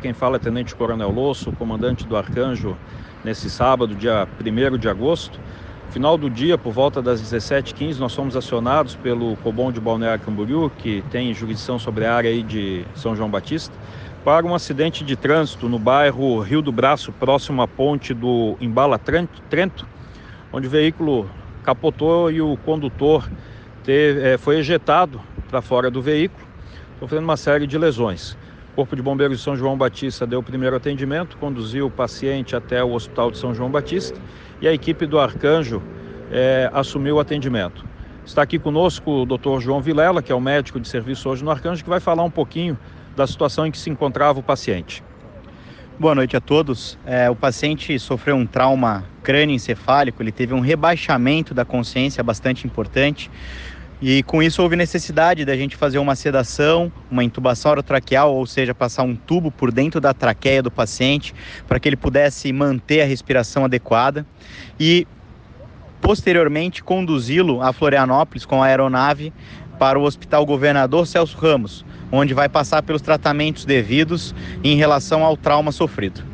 Quem fala é Tenente Coronel Losso, comandante do Arcanjo, nesse sábado, dia 1 de agosto. Final do dia, por volta das 17h15, nós fomos acionados pelo Cobom de Balneário Camboriú, que tem jurisdição sobre a área aí de São João Batista, para um acidente de trânsito no bairro Rio do Braço, próximo à ponte do Embala Trento, onde o veículo capotou e o condutor teve, é, foi ejetado para fora do veículo, sofrendo uma série de lesões. O Corpo de Bombeiros de São João Batista deu o primeiro atendimento, conduziu o paciente até o Hospital de São João Batista e a equipe do Arcanjo é, assumiu o atendimento. Está aqui conosco o Dr. João Vilela, que é o médico de serviço hoje no Arcanjo, que vai falar um pouquinho da situação em que se encontrava o paciente. Boa noite a todos. É, o paciente sofreu um trauma crânioencefálico, ele teve um rebaixamento da consciência bastante importante. E com isso houve necessidade da gente fazer uma sedação, uma intubação orotraqueal, ou seja, passar um tubo por dentro da traqueia do paciente para que ele pudesse manter a respiração adequada e posteriormente conduzi-lo a Florianópolis com a aeronave para o Hospital Governador Celso Ramos, onde vai passar pelos tratamentos devidos em relação ao trauma sofrido.